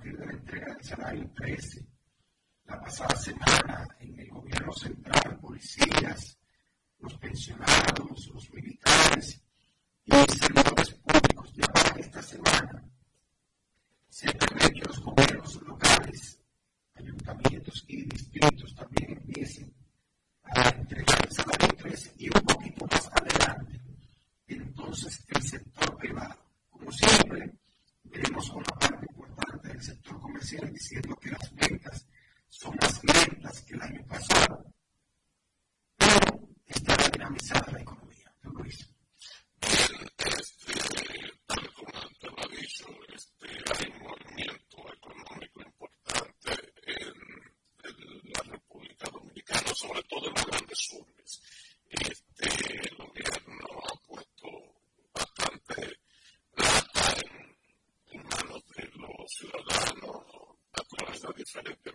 partir de la entrega del salario 13. La pasada semana en el gobierno central, policías, different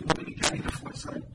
la alcaldía del municipio Santo Domingo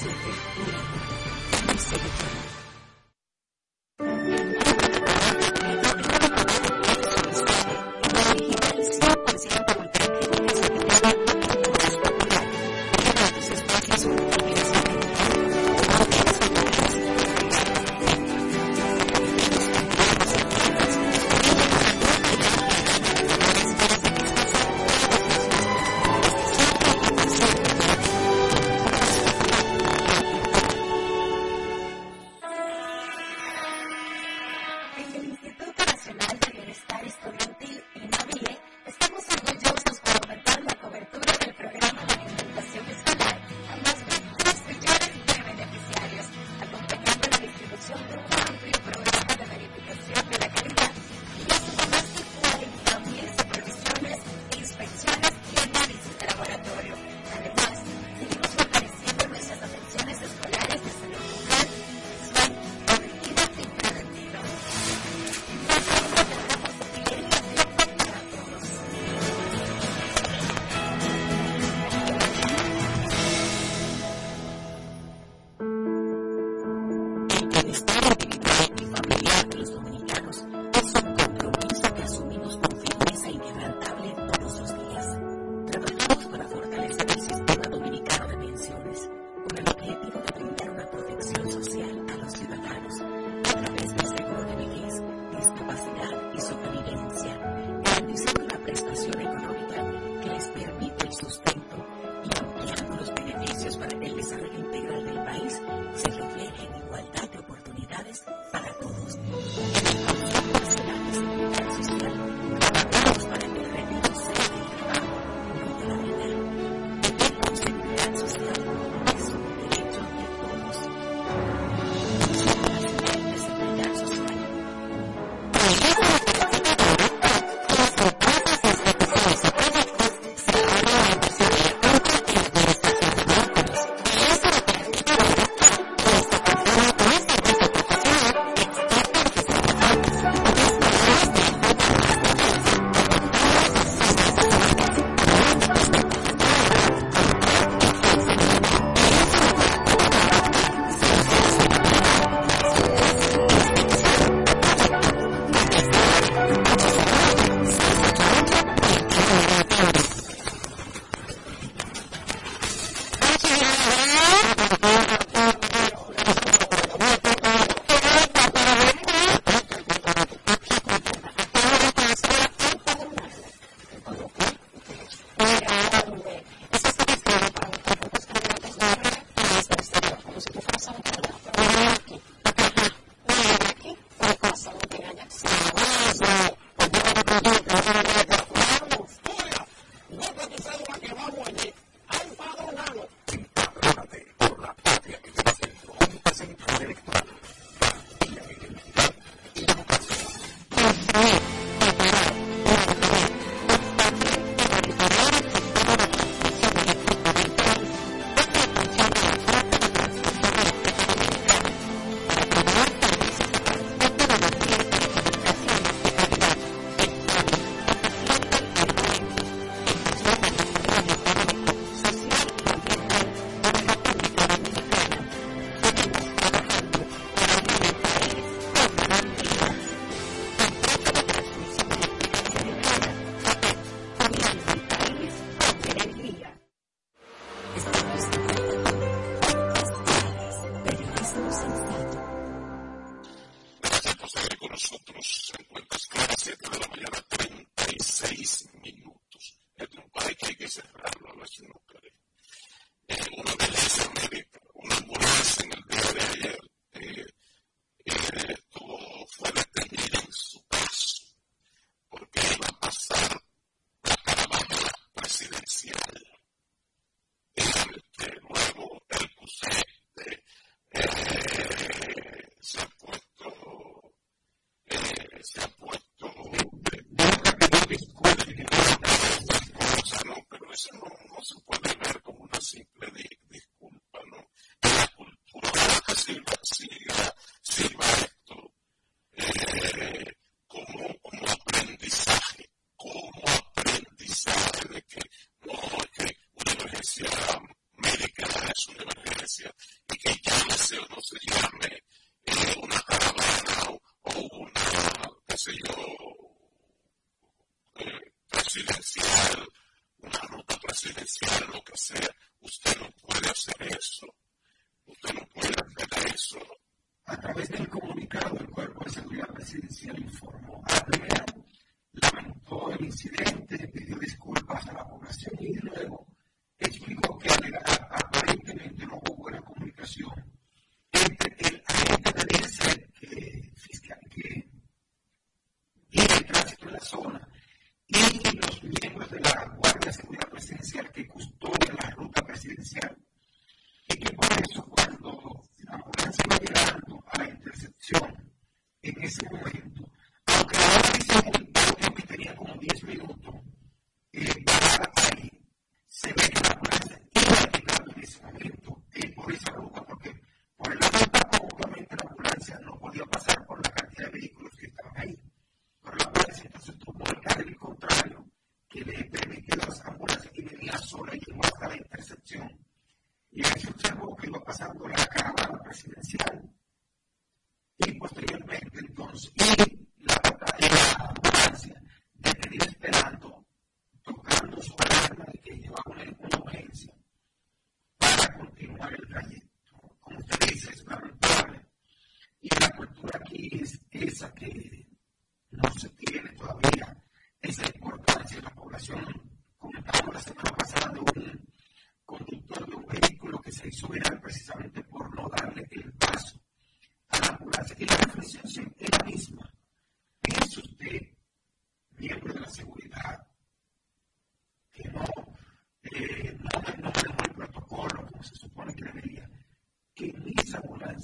Absolutely. You say.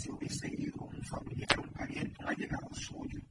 si hubiese ido un familiar, un pariente, un allegado suyo.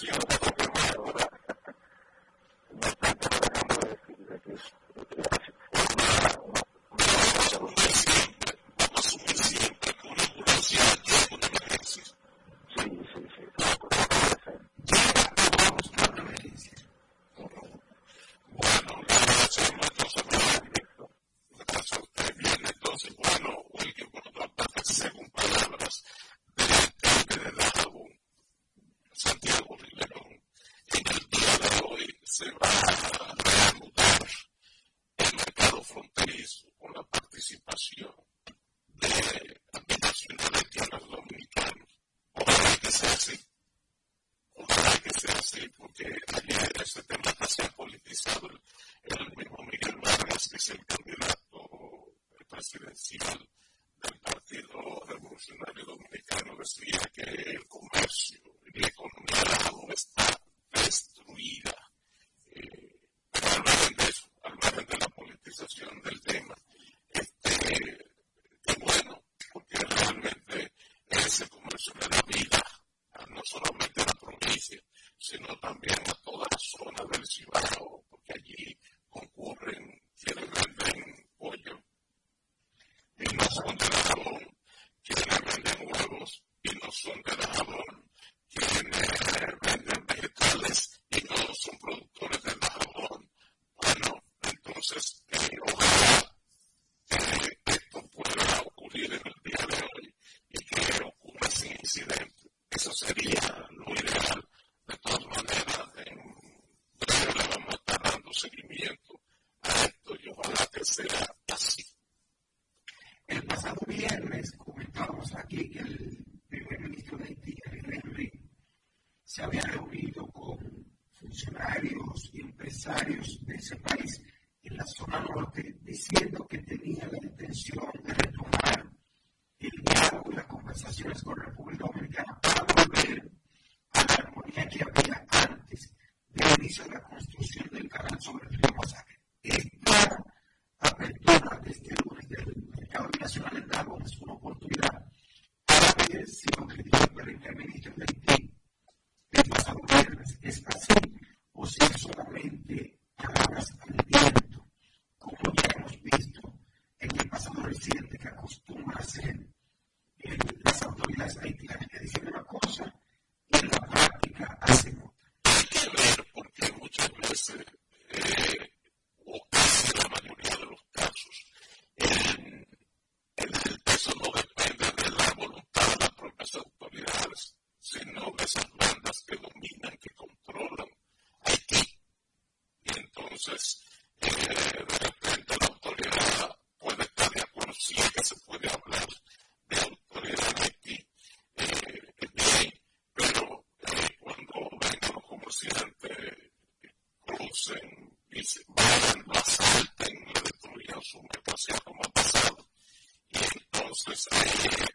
you know, emergencia y que me la lleven hasta a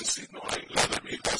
veces, sino en la debida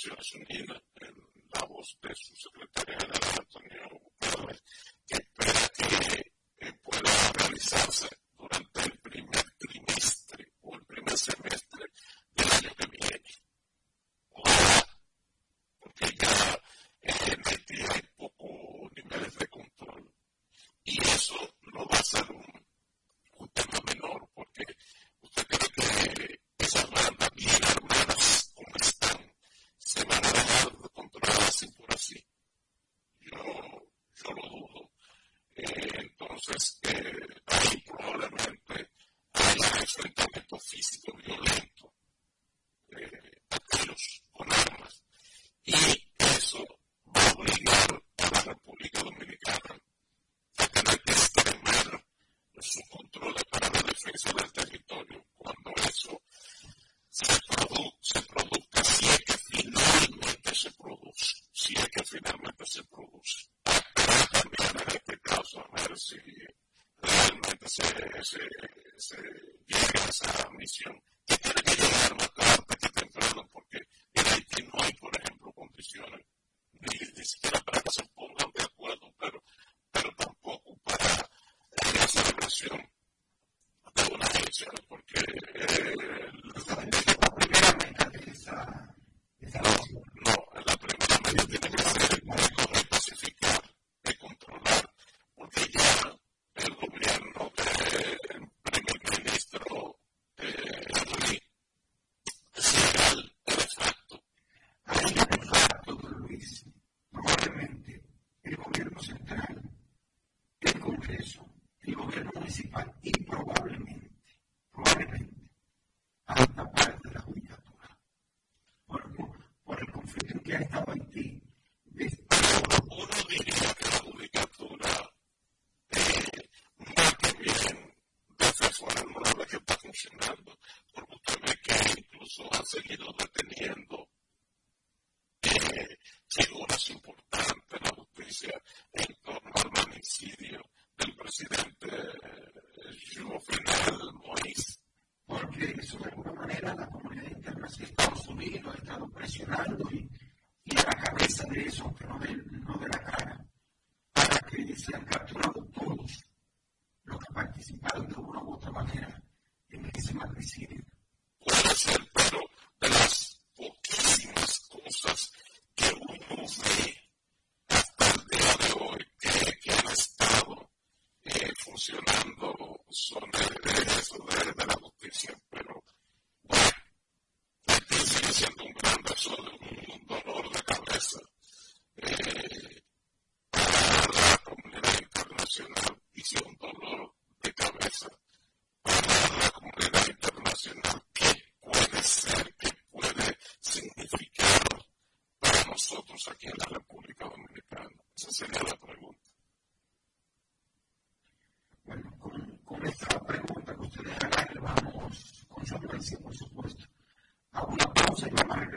兄弟们。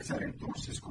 Gracias.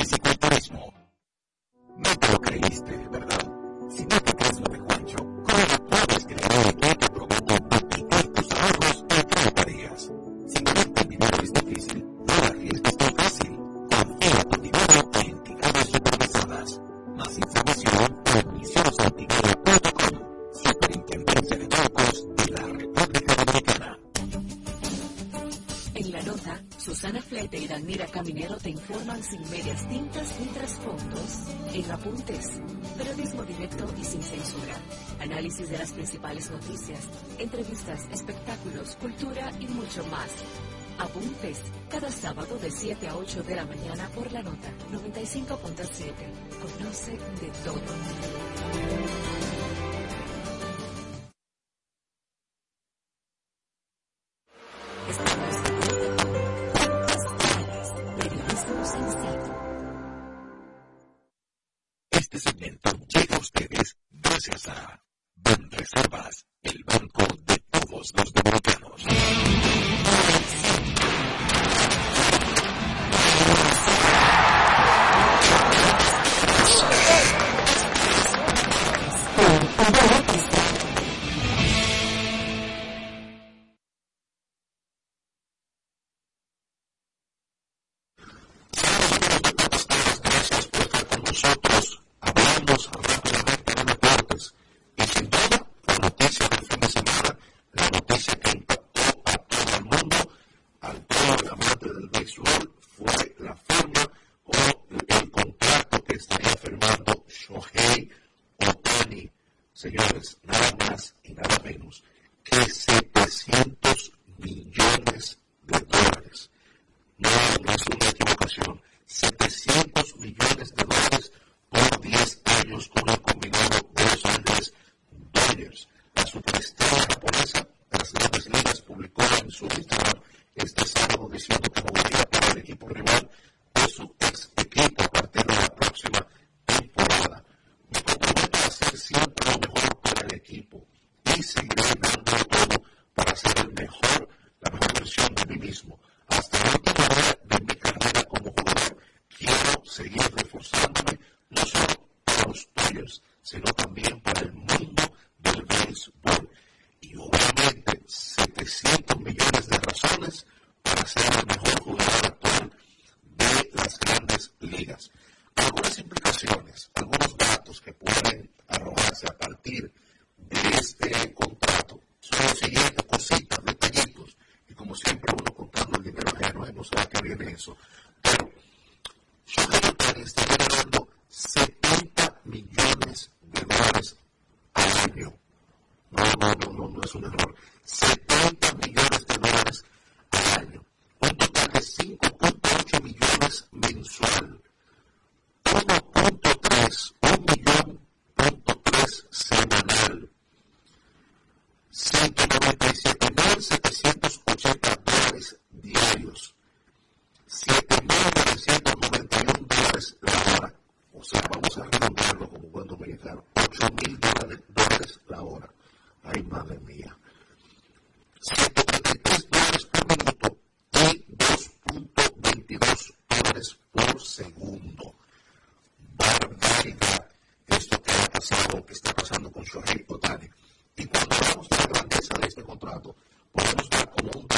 7 a es un error. contrato, podemos dar como un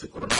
que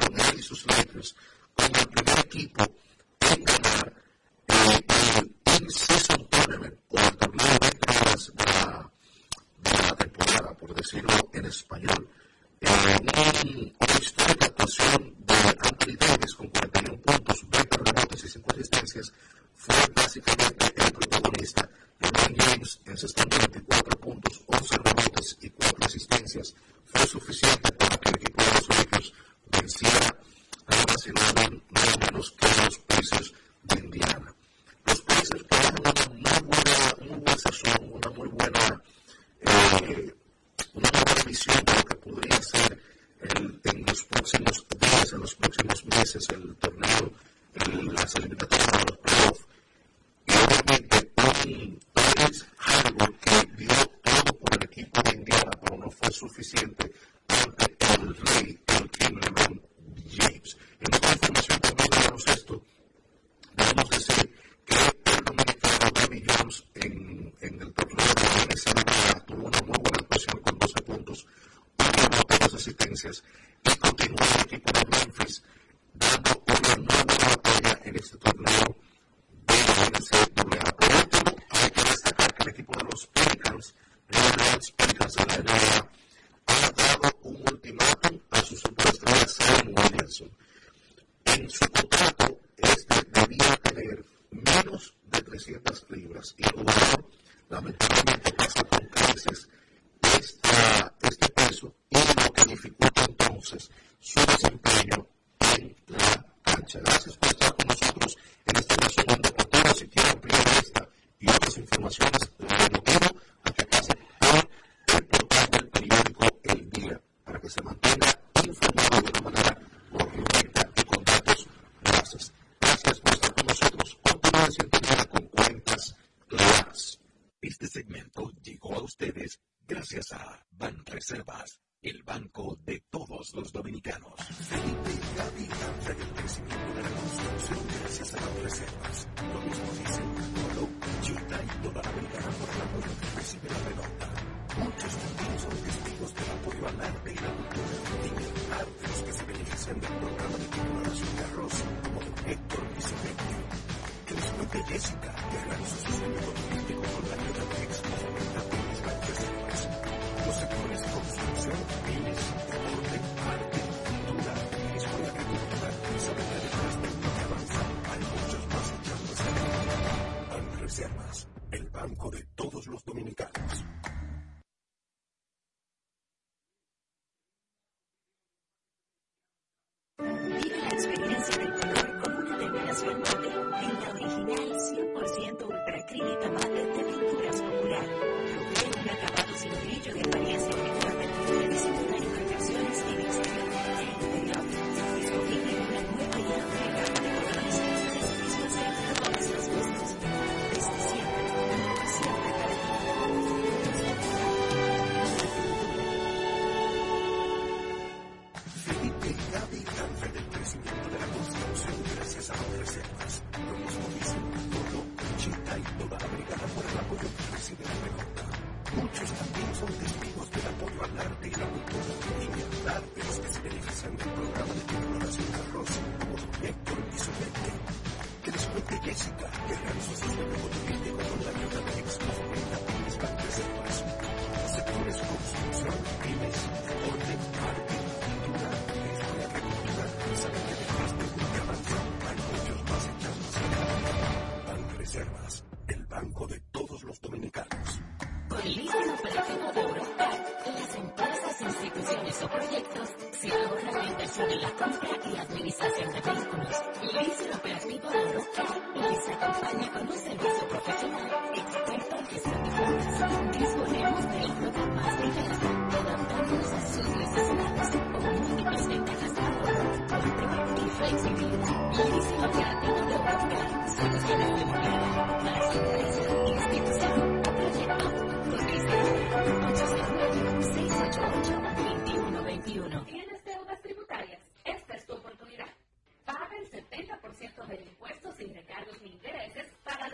el banco de todos los dominicanos. Con el líder operativo de Europa, las empresas, instituciones o proyectos se ahorran la inversión en la compra y administración de vehículos. Líder operativo de Europa les acompaña con un servicio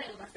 saludación.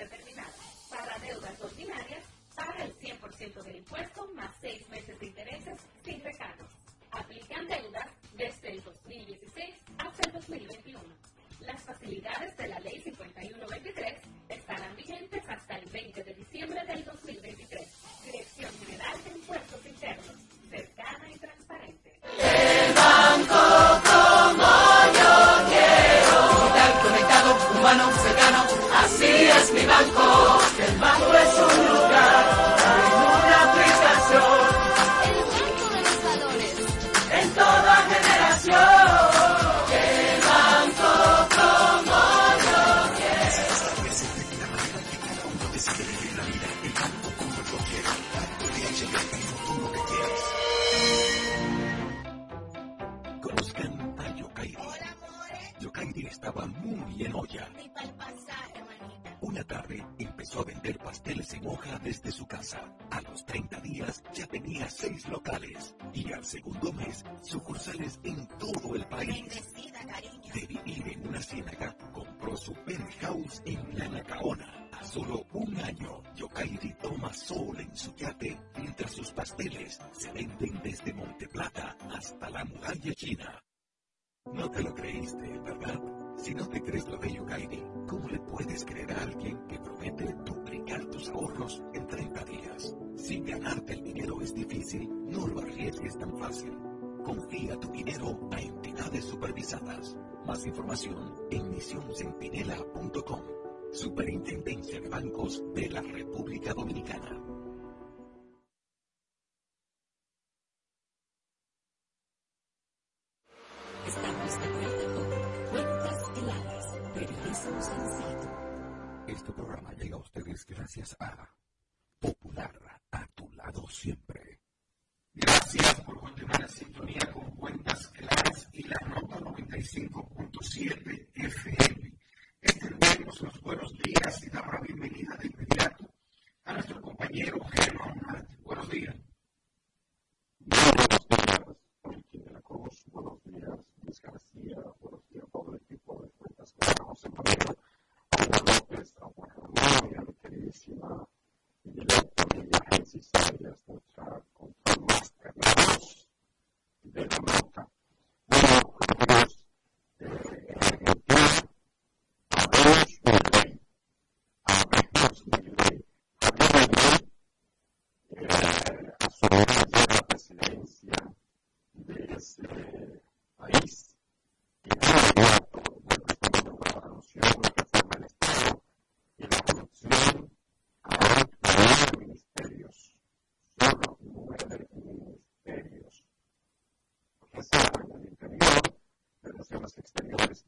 exteriores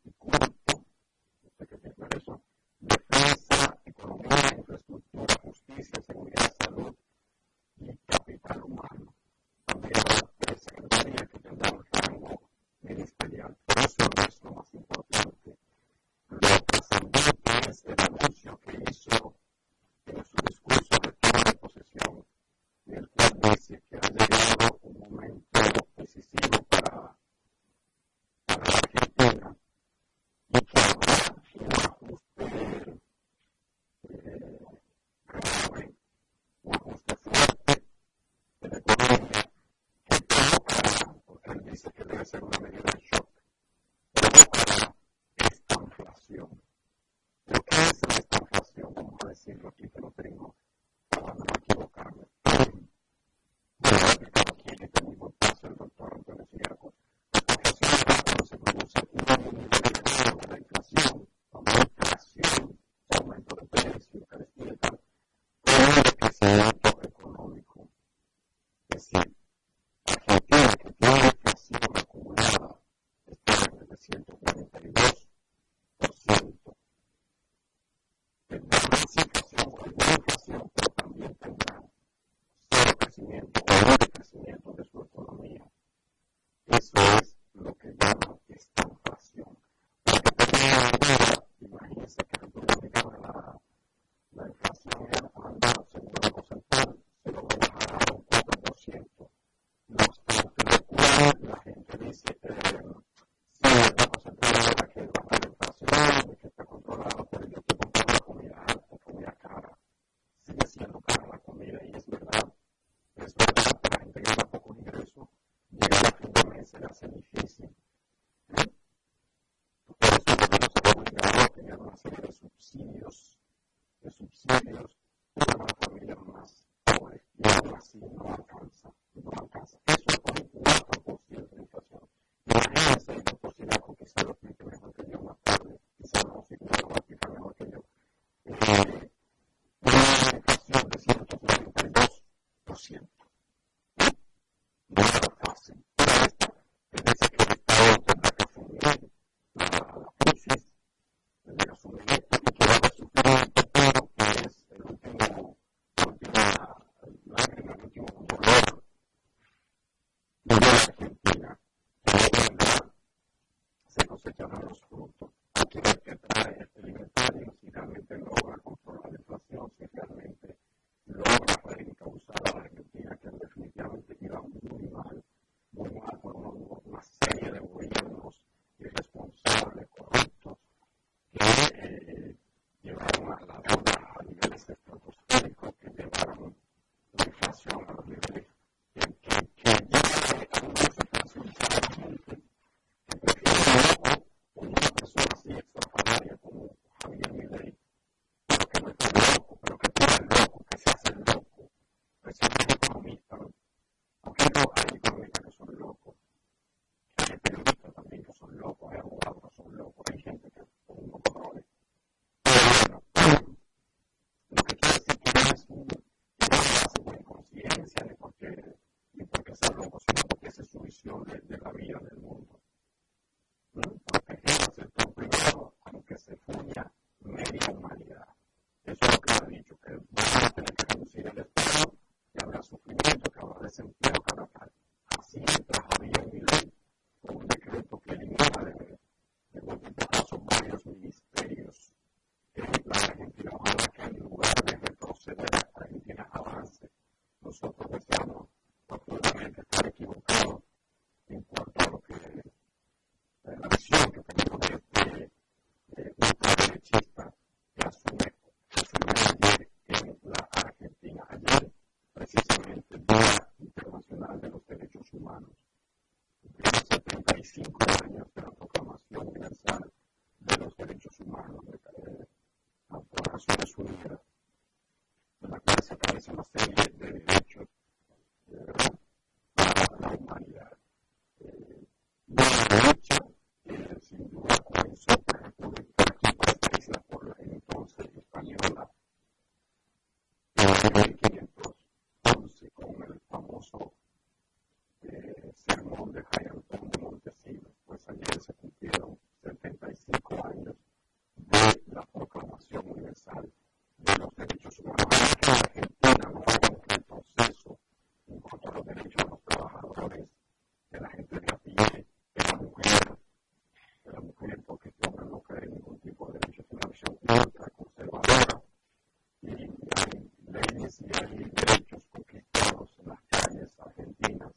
Y derechos conquistados en las calles argentinas,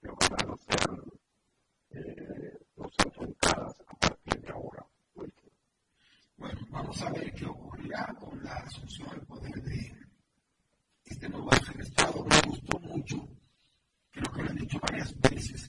pero para no ser los a partir de ahora. Bueno, vamos a ver qué ocurrirá con la asunción del poder de este nuevo ejército. Me gustó mucho, creo que lo han dicho varias veces.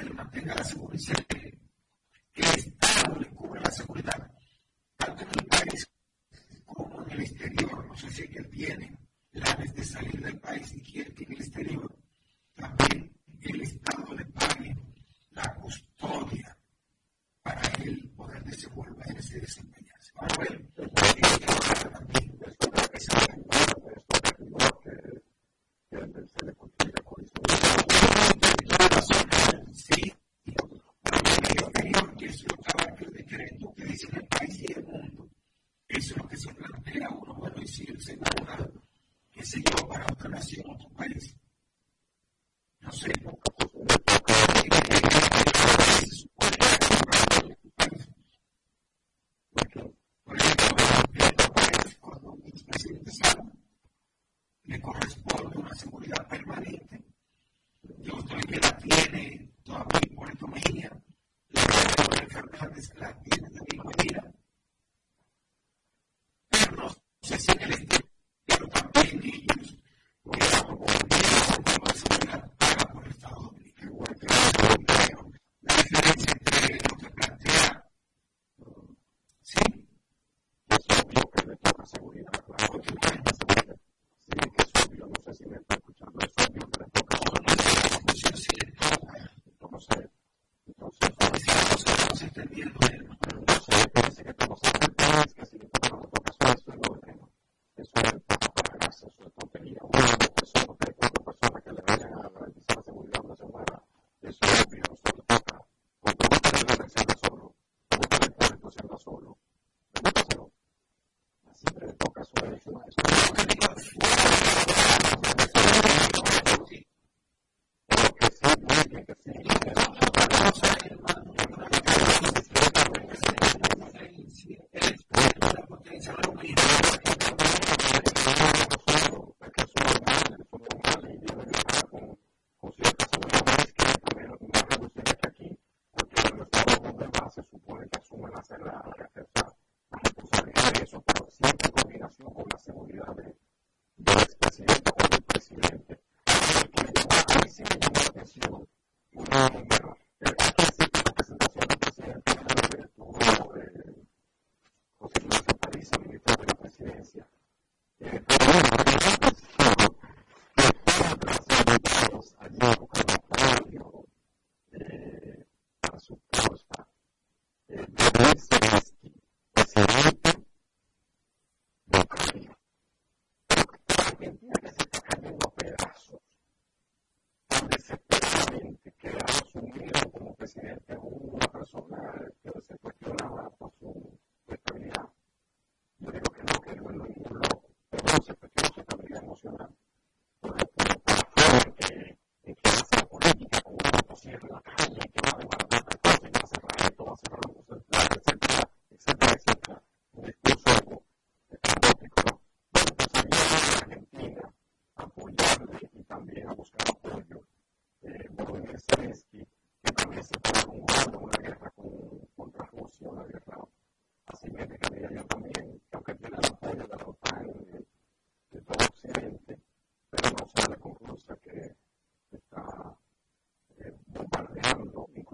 se le mantenga la seguridad.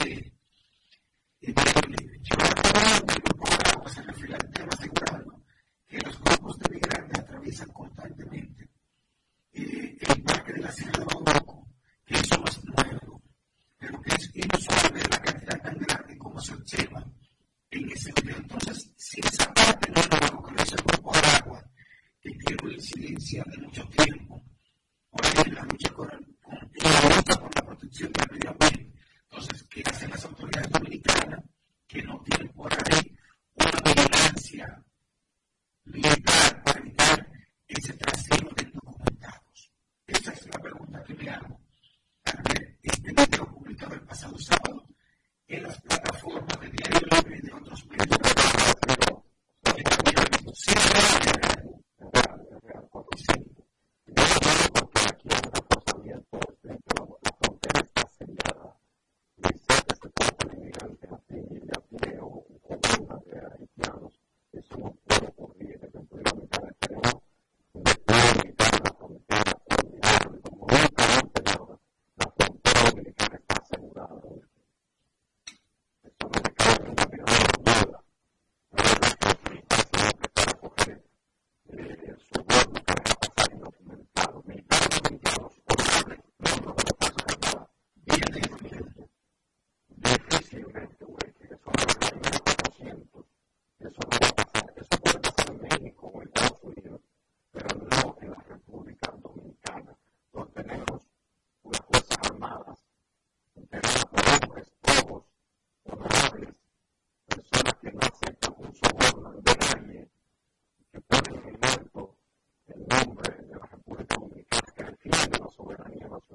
city. It было невозможно.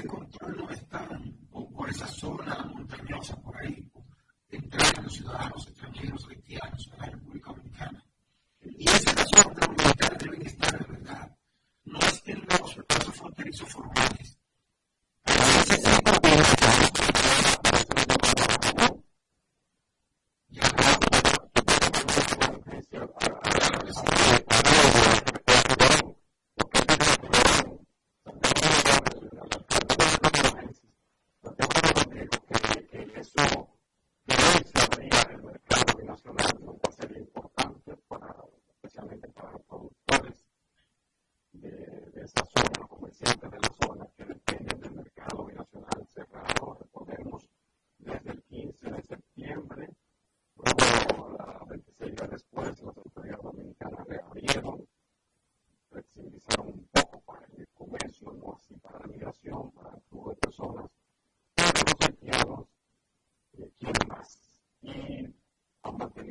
ese control no están o por esa zona.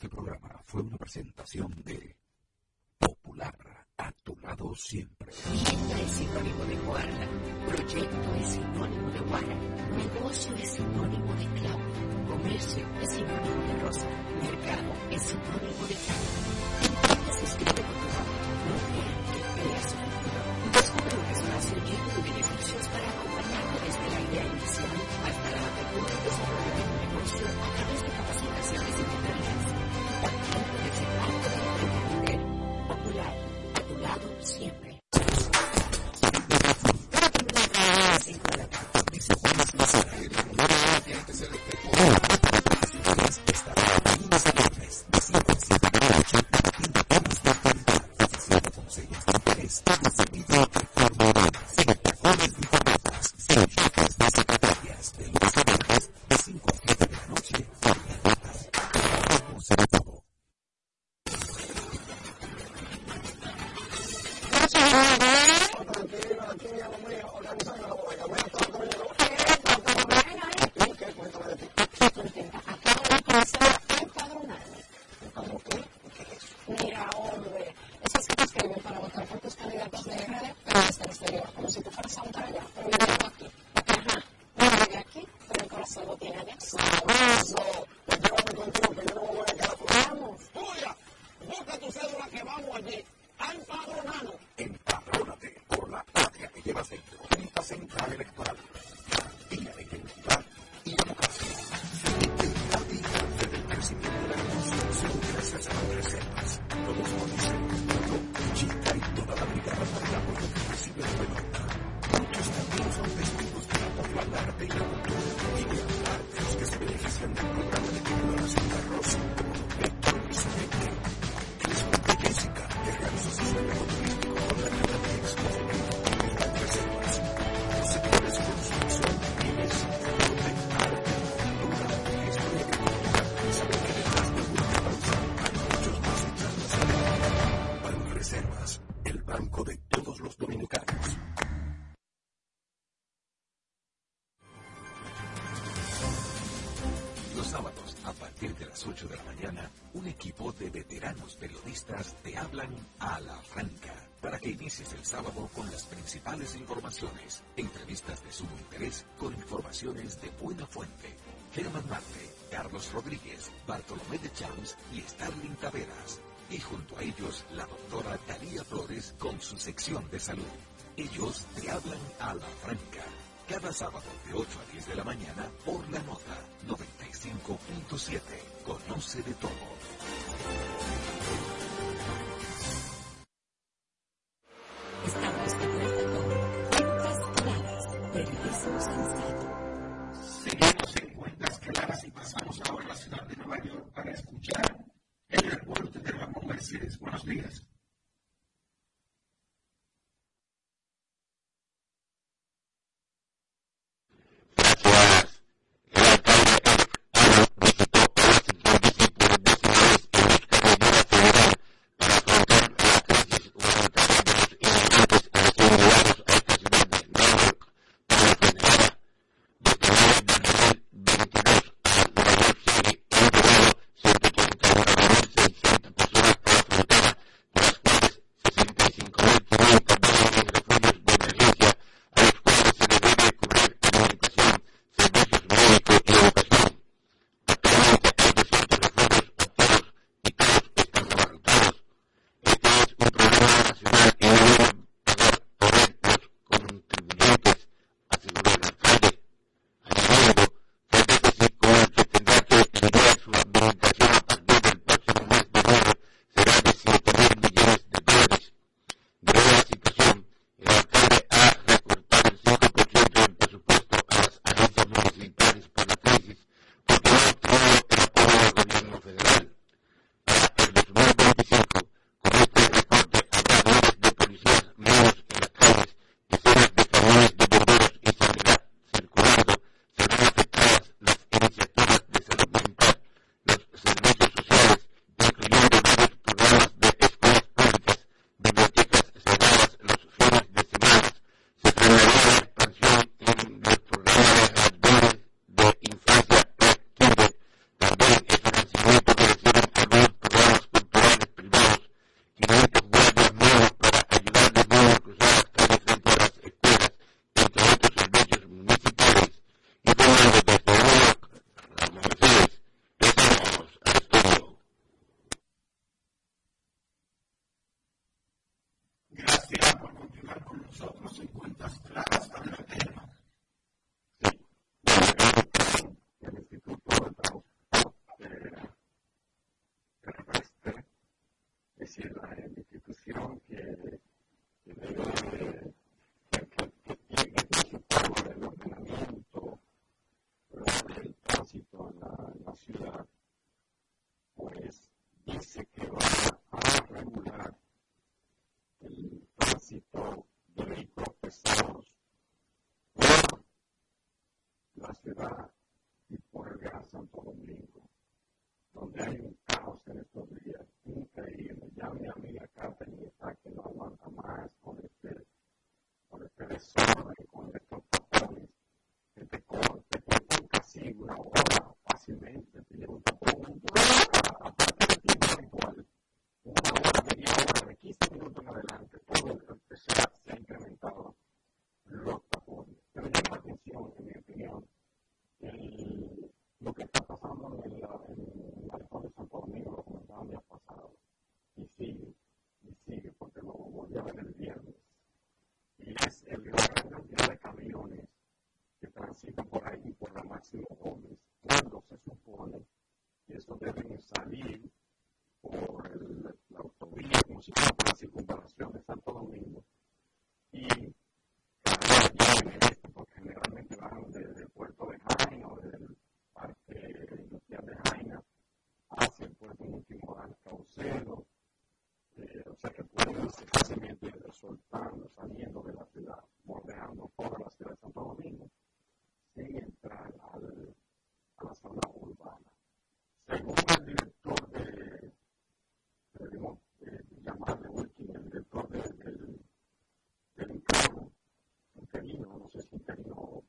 Este programa. Fue una presentación de Popular, a tu lado siempre. Siempre es sinónimo de guarda, proyecto es sinónimo de guarda, negocio es sinónimo de clavo, comercio es sinónimo de rosa, mercado es sinónimo de clavo. Entonces, veteranos periodistas te hablan a la franca para que inicies el sábado con las principales informaciones, entrevistas de sumo interés con informaciones de buena fuente. Germán Marte, Carlos Rodríguez, Bartolomé de Chams y Starling Taveras. Y junto a ellos la doctora Talía Flores con su sección de salud. Ellos te hablan a la franca cada sábado de 8 a 10 de la mañana por la nota 95.7. Conoce de todo. ciudad y por el Gran Santo Domingo, donde hay un caos en estos días increíble. Ya mi amiga Catherine está que no aguanta más con este, con este desorden, con estos tapones, que te corte, casi una hora fácilmente, te lleva un tapón maximum home just keep getting old.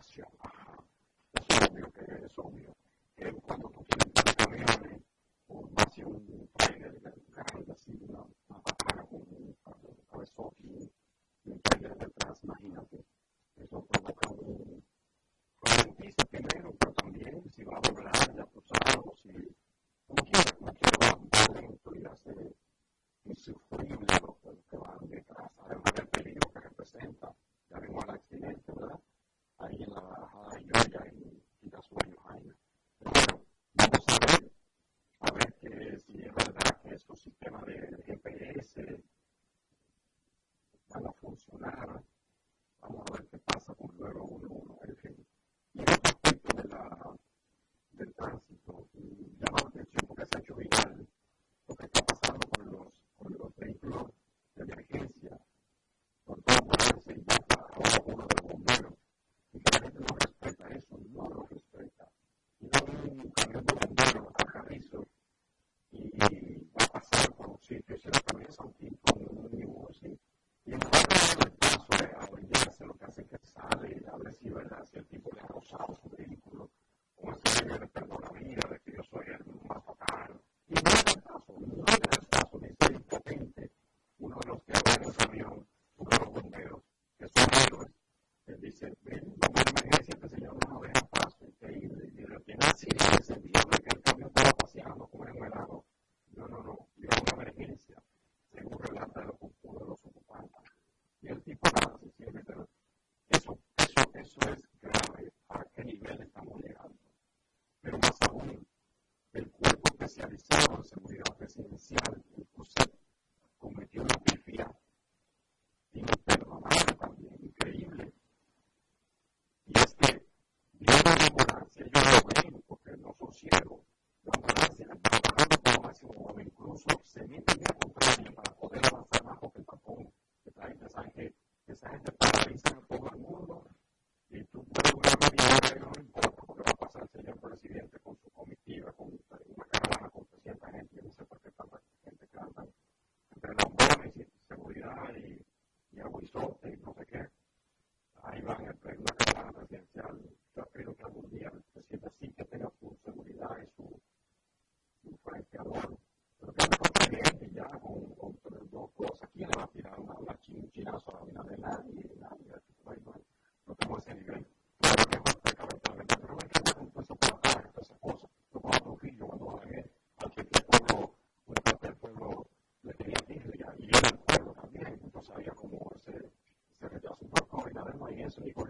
relación es obvio que es obvio. funcionaram. Eso es grave a qué nivel estamos llegando. Pero más aún, el cuerpo especializado en seguridad presidencial, el COSEP, has to be working.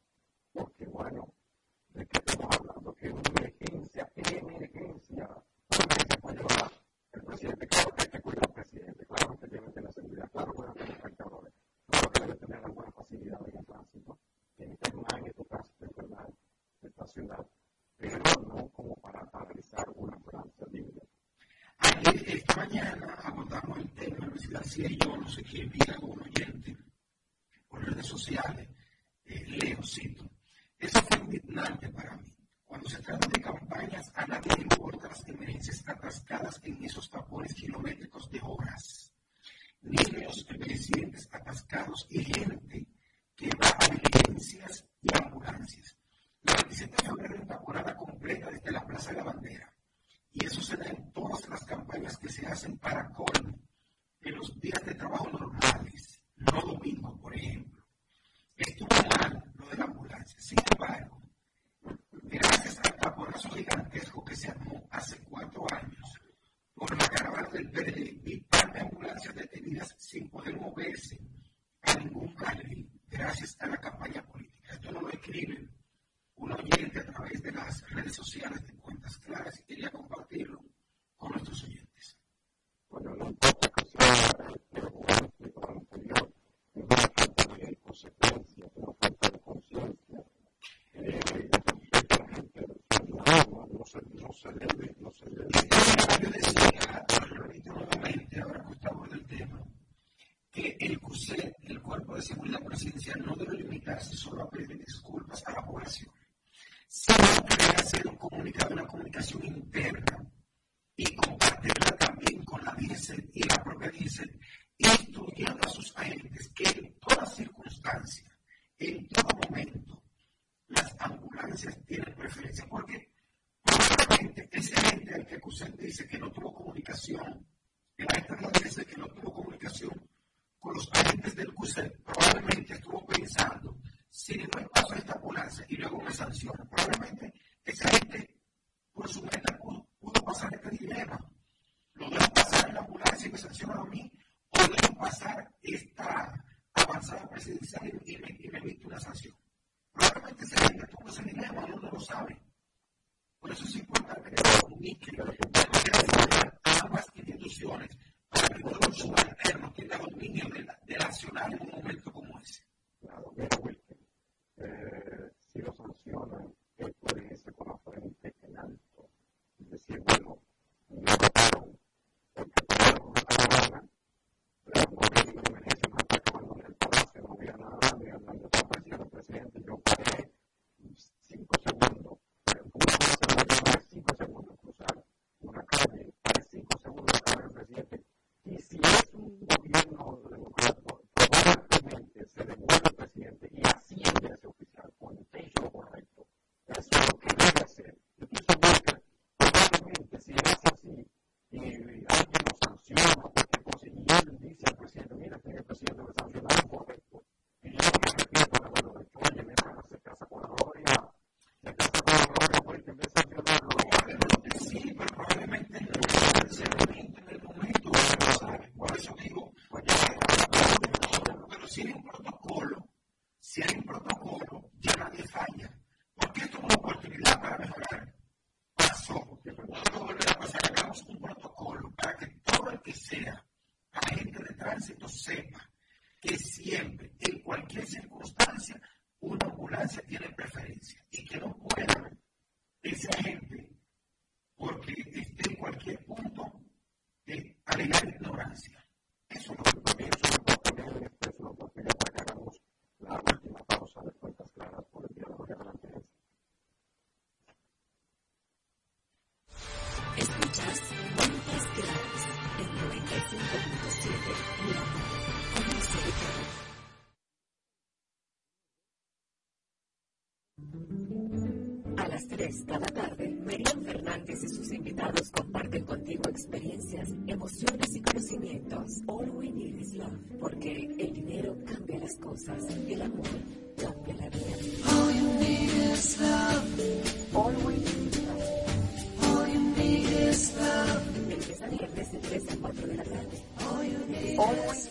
sé quién, vi un oyente por redes sociales, eh, leo, cito. Eso fue indignante para mí. Cuando se trata de campañas, a nadie le importan las emergencias atascadas en esos tapones kilométricos de horas. Niños, presidentes atascados y gente que va a diligencias y ambulancias. La 27 de febrero una temporada completa desde la Plaza de la Bandera. Y eso se da en todas las campañas que se hacen para colmo en los días de trabajo normales, no domingos, por ejemplo. Estuvo mal lo de la ambulancia. Sin embargo, gracias al taponazo gigantesco que se armó hace cuatro años por la caravana del PRD y par de ambulancias detenidas sin poder moverse a ningún carril, gracias a la campaña política. Esto no lo escribe un oyente a través de las redes sociales de cuentas claras y quería compartirlo con nuestros oyentes. Bueno, no importa que sea pero como explicado anterior, es una falta de consecuencia, Cada tarde, Merian Fernández y sus invitados comparten contigo experiencias, emociones y conocimientos. All we need is love, porque el dinero cambia las cosas, el amor cambia la vida. All you need is love. All we need is love. All you need is love. De lunes a viernes de 3 a 4 de la tarde. All you need All is love.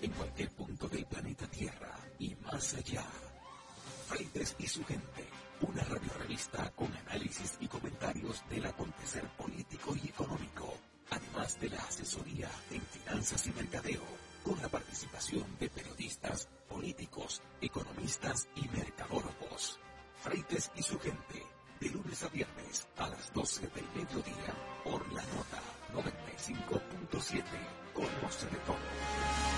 En cualquier punto del planeta Tierra y más allá, Freites y su gente, una radio revista con análisis y comentarios del acontecer político y económico, además de la asesoría en finanzas y mercadeo con la participación de periodistas, políticos, economistas y mercadólogos. Freites y su gente, de lunes a viernes a las 12 del mediodía, por la nota 95.7. Conoce de todo.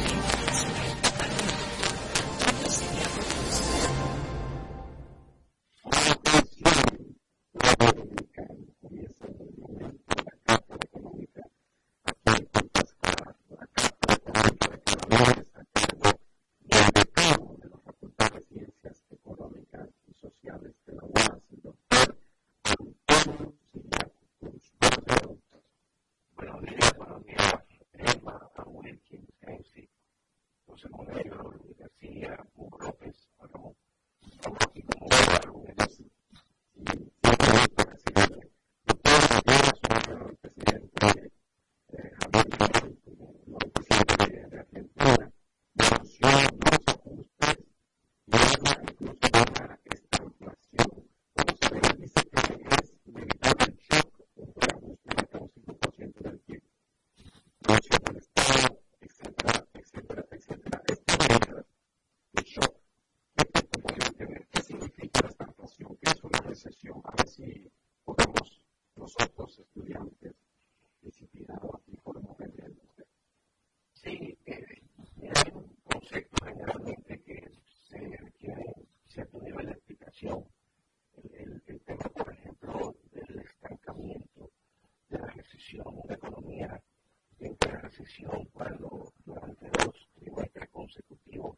recesión cuando durante dos trimestres consecutivos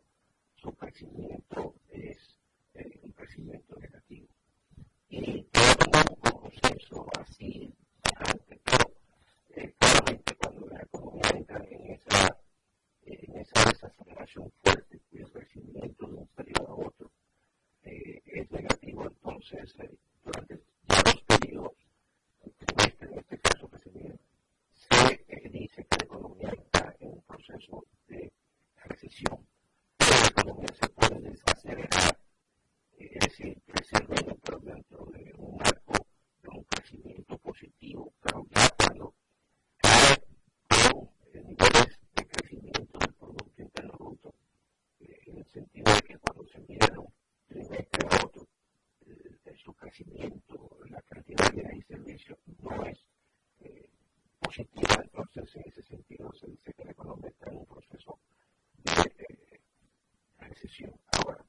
su crecimiento es eh, un crecimiento negativo. Y todo un proceso así adelante, pero eh, claramente cuando la economía entra en esa, en esa desaceleración fuerte, cuyo crecimiento de un periodo a otro eh, es negativo, entonces consumieron de un a otro, eh, de su crecimiento, la cantidad de ahí servicios no es eh, positiva. Entonces, en ese sentido, se dice que la economía está en un proceso de eh, recesión. Ahora,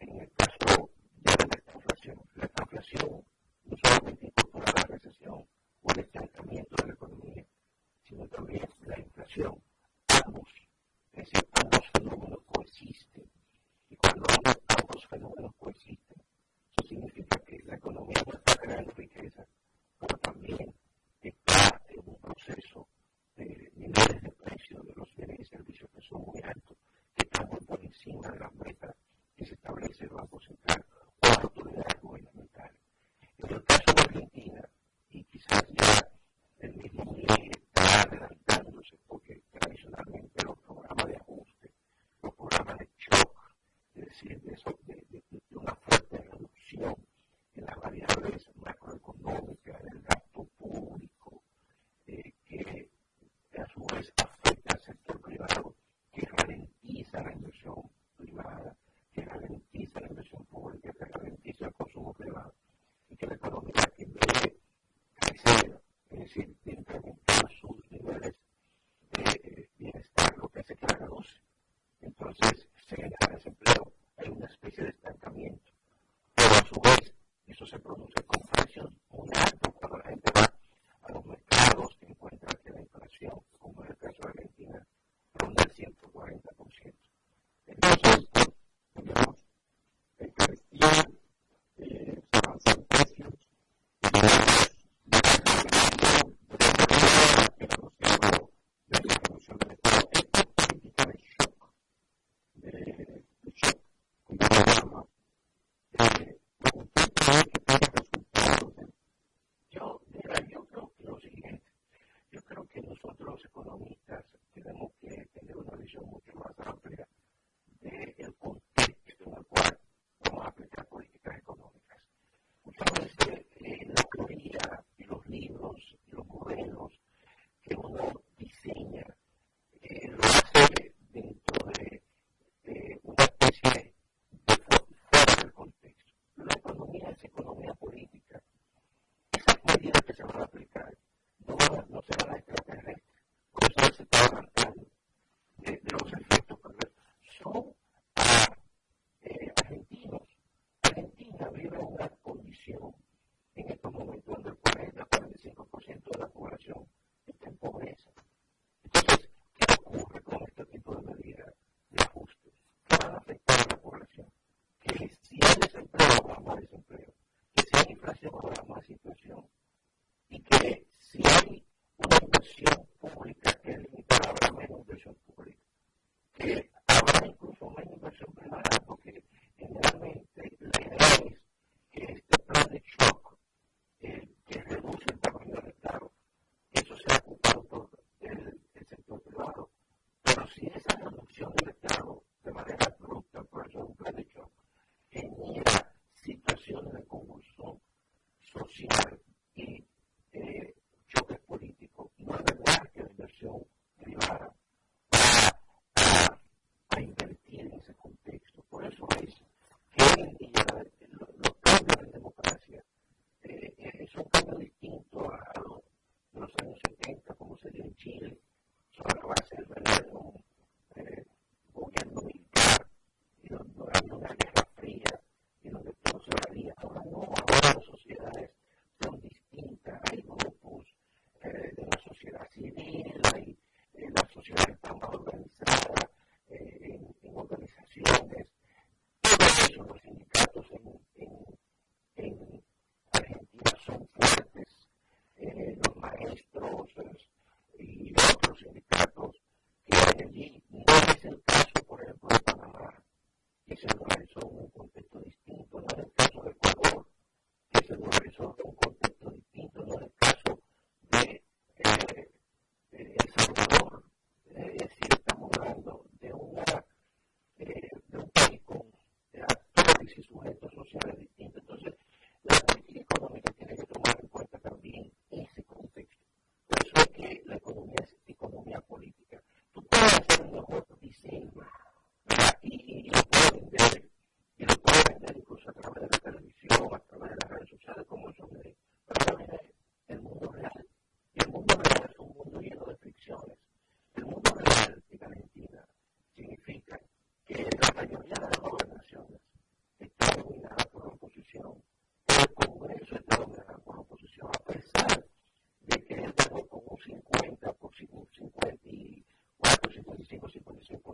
en el caso de la inflación? La inflación no solamente incorpora la recesión o el estancamiento de la economía, sino también la inflación. una de las metas que se establece el Banco Central, cuatro autoridades gubernamentales. En el caso de Argentina, económica que debe crecer, es decir, incrementar sus niveles de bienestar, lo que hace que la reduce. Entonces, se genera desempleo, hay una especie de estancamiento. Pero a su vez, eso se produce.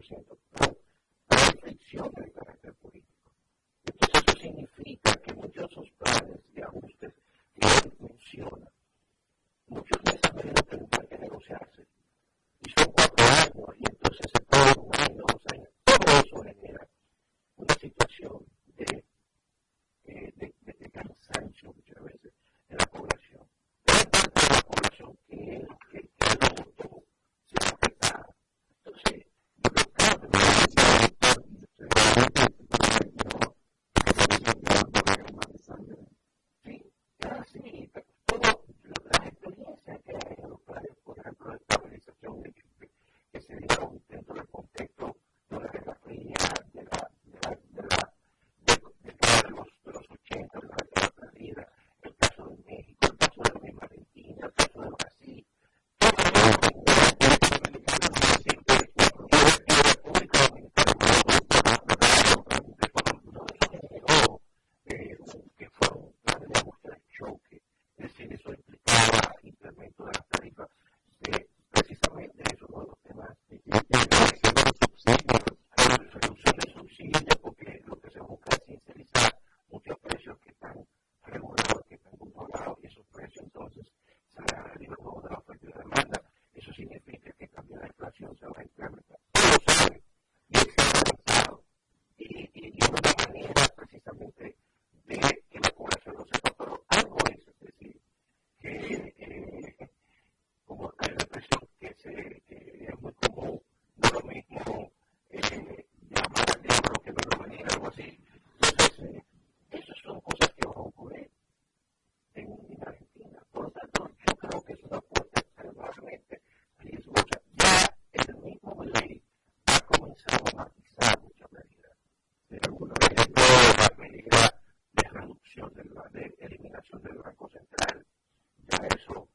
percent of people think de la eliminación del Banco Central. Ya eso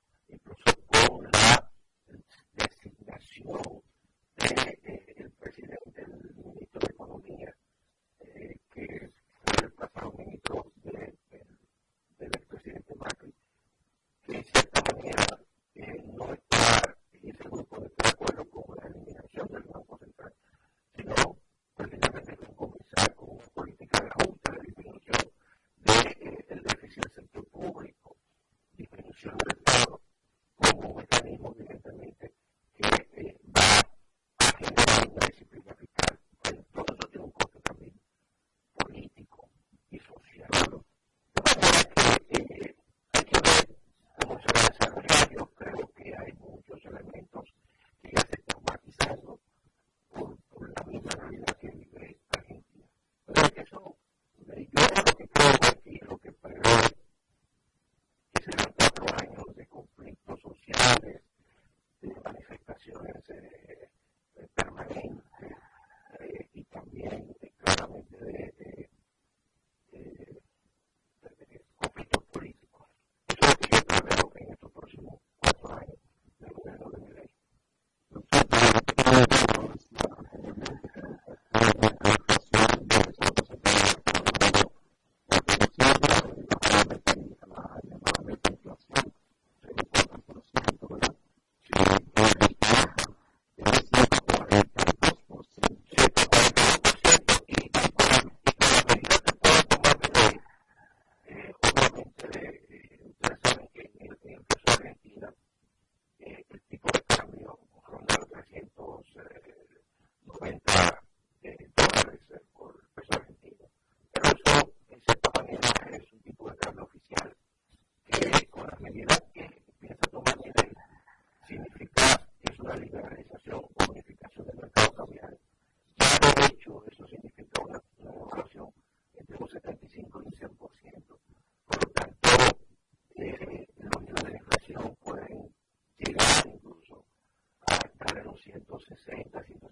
160, 160.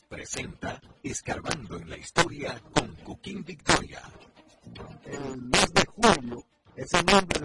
Presenta Escarbando en la Historia con Coquín Victoria. El mes de julio es el nombre